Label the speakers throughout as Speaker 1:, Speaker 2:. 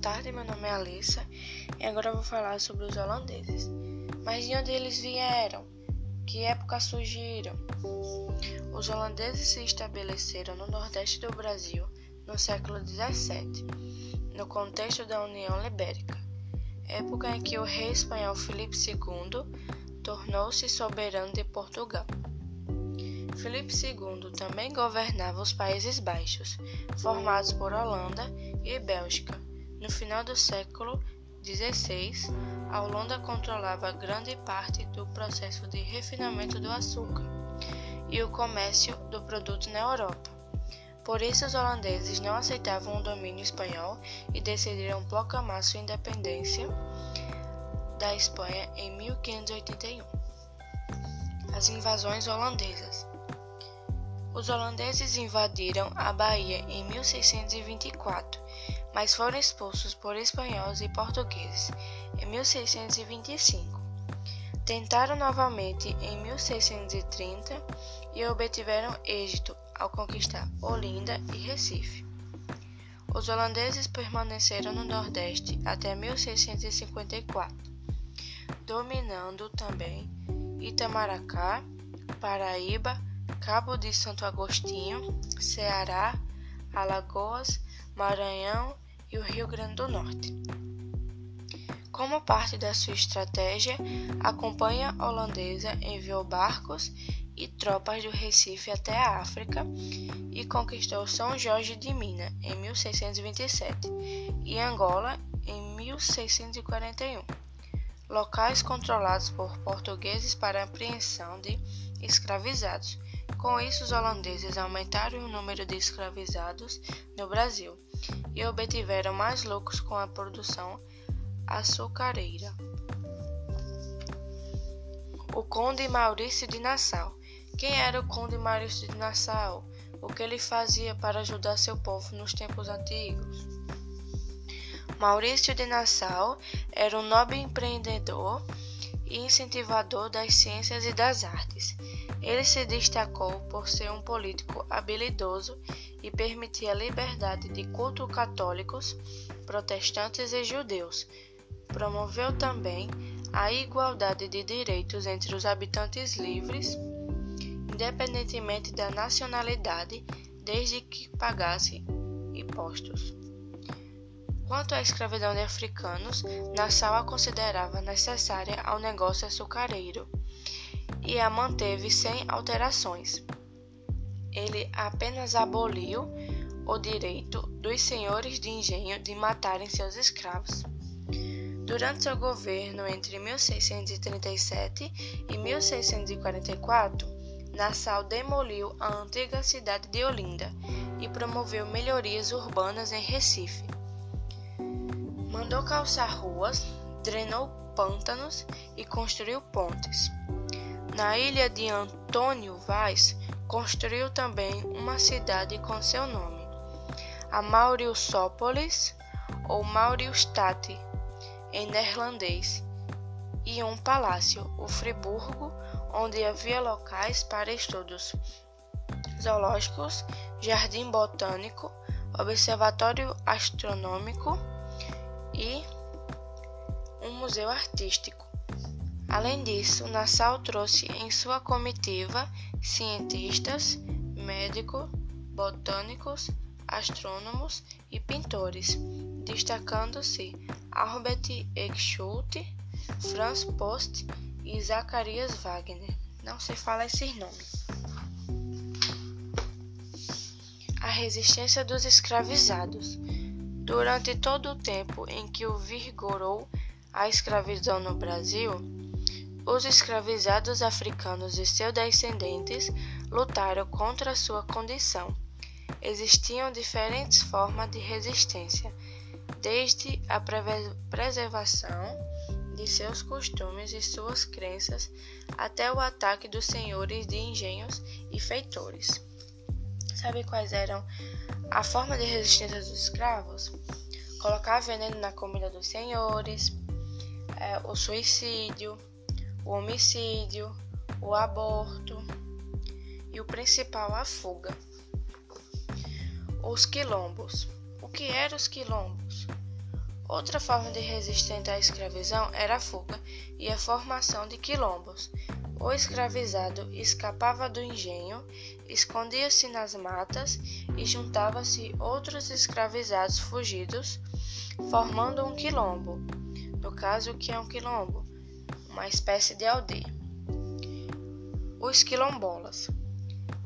Speaker 1: tarde, meu nome é Alissa e agora vou falar sobre os holandeses. Mas de onde eles vieram? Que época surgiram? Os holandeses se estabeleceram no nordeste do Brasil no século XVII, no contexto da União Libérica, época em que o rei espanhol Filipe II tornou-se soberano de Portugal. Filipe II também governava os Países Baixos, formados por Holanda e Bélgica. No final do século XVI, a Holanda controlava grande parte do processo de refinamento do açúcar e o comércio do produto na Europa. Por isso, os holandeses não aceitavam o domínio espanhol e decidiram proclamar sua independência da Espanha em 1581. As invasões holandesas. Os holandeses invadiram a Bahia em 1624, mas foram expulsos por espanhóis e portugueses em 1625. Tentaram novamente em 1630 e obtiveram êxito ao conquistar Olinda e Recife. Os holandeses permaneceram no Nordeste até 1654, dominando também Itamaracá, Paraíba, Cabo de Santo Agostinho, Ceará, Alagoas, Maranhão e o Rio Grande do Norte. Como parte da sua estratégia, a Companhia Holandesa enviou barcos e tropas do Recife até a África e conquistou São Jorge de Minas em 1627 e Angola em 1641, locais controlados por portugueses para apreensão de escravizados com isso, os holandeses aumentaram o número de escravizados no Brasil e obtiveram mais lucros com a produção açucareira. O Conde Maurício de Nassau. Quem era o Conde Maurício de Nassau? O que ele fazia para ajudar seu povo nos tempos antigos? Maurício de Nassau era um nobre empreendedor e incentivador das ciências e das artes. Ele se destacou por ser um político habilidoso e permitia a liberdade de culto católicos, protestantes e judeus. Promoveu também a igualdade de direitos entre os habitantes livres, independentemente da nacionalidade, desde que pagassem impostos. Quanto à escravidão de africanos, Nassau a considerava necessária ao negócio açucareiro e a manteve sem alterações. Ele apenas aboliu o direito dos senhores de engenho de matarem seus escravos. Durante seu governo entre 1637 e 1644, Nassau demoliu a antiga cidade de Olinda e promoveu melhorias urbanas em Recife. Mandou calçar ruas, drenou pântanos e construiu pontes. Na ilha de Antônio Vaz, construiu também uma cidade com seu nome, a Mauriusópolis ou Mauriustate, em neerlandês, e um palácio, o Friburgo, onde havia locais para estudos zoológicos, jardim botânico, observatório astronômico e um museu artístico. Além disso, Nassau trouxe em sua comitiva cientistas, médicos, botânicos, astrônomos e pintores, destacando-se Albert Eichschult, Franz Post e Zacarias Wagner. Não se fala esses nomes. A resistência dos escravizados. Durante todo o tempo em que o vigorou a escravidão no Brasil, os escravizados africanos e seus descendentes lutaram contra sua condição. Existiam diferentes formas de resistência, desde a preservação de seus costumes e suas crenças até o ataque dos senhores de engenhos e feitores. Sabe quais eram a forma de resistência dos escravos? Colocar veneno na comida dos senhores, é, o suicídio, o homicídio, o aborto e o principal, a fuga. Os quilombos. O que eram os quilombos? Outra forma de resistência à escravidão era a fuga e a formação de quilombos. O escravizado escapava do engenho, escondia-se nas matas e juntava-se outros escravizados fugidos, formando um quilombo. No caso, o que é um quilombo? Uma espécie de aldeia. Os quilombolas.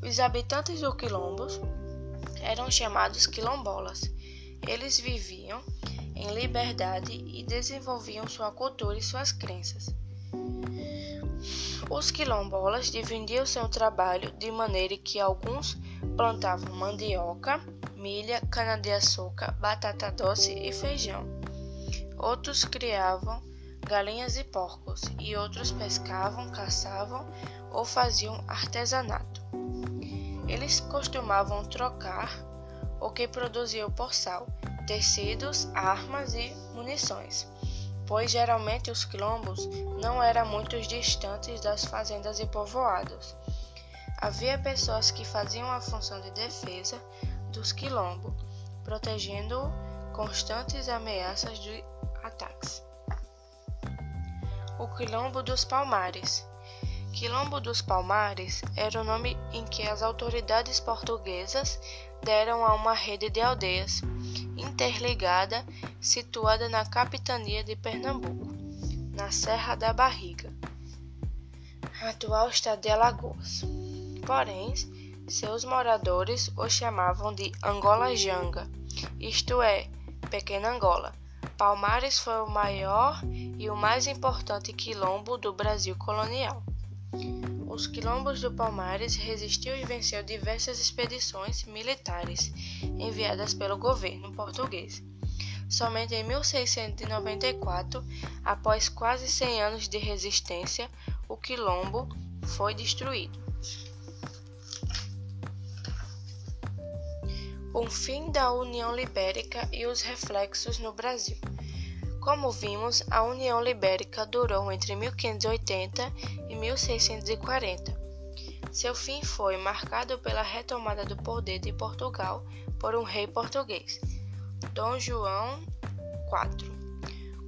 Speaker 1: Os habitantes do quilombos eram chamados quilombolas. Eles viviam em liberdade e desenvolviam sua cultura e suas crenças. Os quilombolas dividiam seu trabalho de maneira que alguns plantavam mandioca, milha, cana-de-açúcar, batata doce e feijão. Outros criavam galinhas e porcos, e outros pescavam, caçavam ou faziam artesanato. Eles costumavam trocar o que produziam por sal, tecidos, armas e munições pois geralmente os quilombos não eram muito distantes das fazendas e povoados. Havia pessoas que faziam a função de defesa dos quilombos, protegendo constantes ameaças de ataques. O Quilombo dos Palmares Quilombo dos Palmares era o nome em que as autoridades portuguesas deram a uma rede de aldeias interligada situada na capitania de Pernambuco, na Serra da Barriga, atual estado de Alagoas. Porém, seus moradores o chamavam de Angola Janga, isto é, Pequena Angola. Palmares foi o maior e o mais importante quilombo do Brasil colonial. Os quilombos do Palmares resistiu e venceu diversas expedições militares enviadas pelo governo português. Somente em 1694, após quase 100 anos de resistência, o quilombo foi destruído. O fim da União Libérica e os reflexos no Brasil. Como vimos, a União Libérica durou entre 1580 e 1640. Seu fim foi marcado pela retomada do poder de Portugal por um rei português, Dom João IV.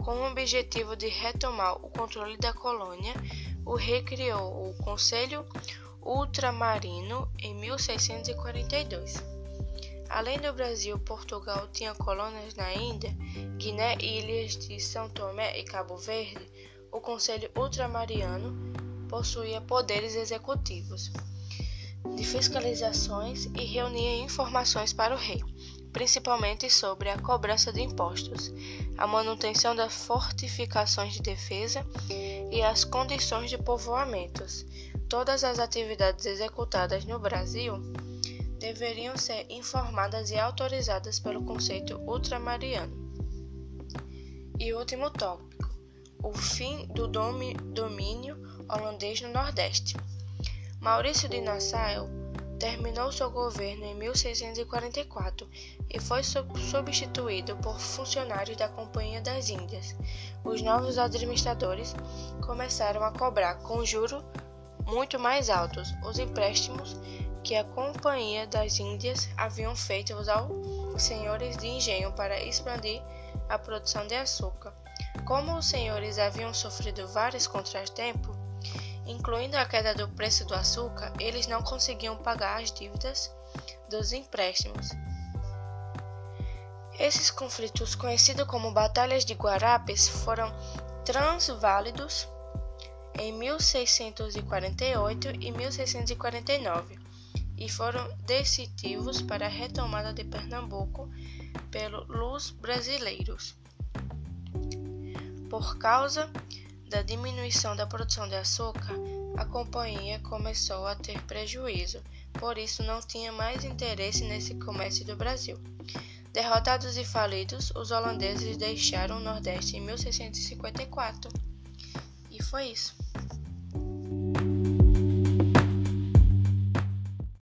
Speaker 1: Com o objetivo de retomar o controle da colônia, o rei criou o Conselho Ultramarino em 1642. Além do Brasil, Portugal tinha colônias na Índia, Guiné e ilhas de São Tomé e Cabo Verde. O Conselho Ultramariano possuía poderes executivos de fiscalizações e reunia informações para o rei, principalmente sobre a cobrança de impostos, a manutenção das fortificações de defesa e as condições de povoamentos. Todas as atividades executadas no Brasil deveriam ser informadas e autorizadas pelo conceito ultramariano. E último tópico: o fim do domínio holandês no Nordeste. Maurício de Nassau terminou seu governo em 1644 e foi substituído por funcionários da Companhia das Índias. Os novos administradores começaram a cobrar com juros muito mais altos os empréstimos que a Companhia das Índias haviam feito aos senhores de engenho para expandir a produção de açúcar. Como os senhores haviam sofrido vários contratempos, incluindo a queda do preço do açúcar, eles não conseguiam pagar as dívidas dos empréstimos. Esses conflitos, conhecidos como Batalhas de Guarapes, foram transválidos em 1648 e 1649 e foram decisivos para a retomada de Pernambuco pelos brasileiros. Por causa da diminuição da produção de açúcar, a companhia começou a ter prejuízo, por isso não tinha mais interesse nesse comércio do Brasil. Derrotados e falidos, os holandeses deixaram o Nordeste em 1654. E foi isso.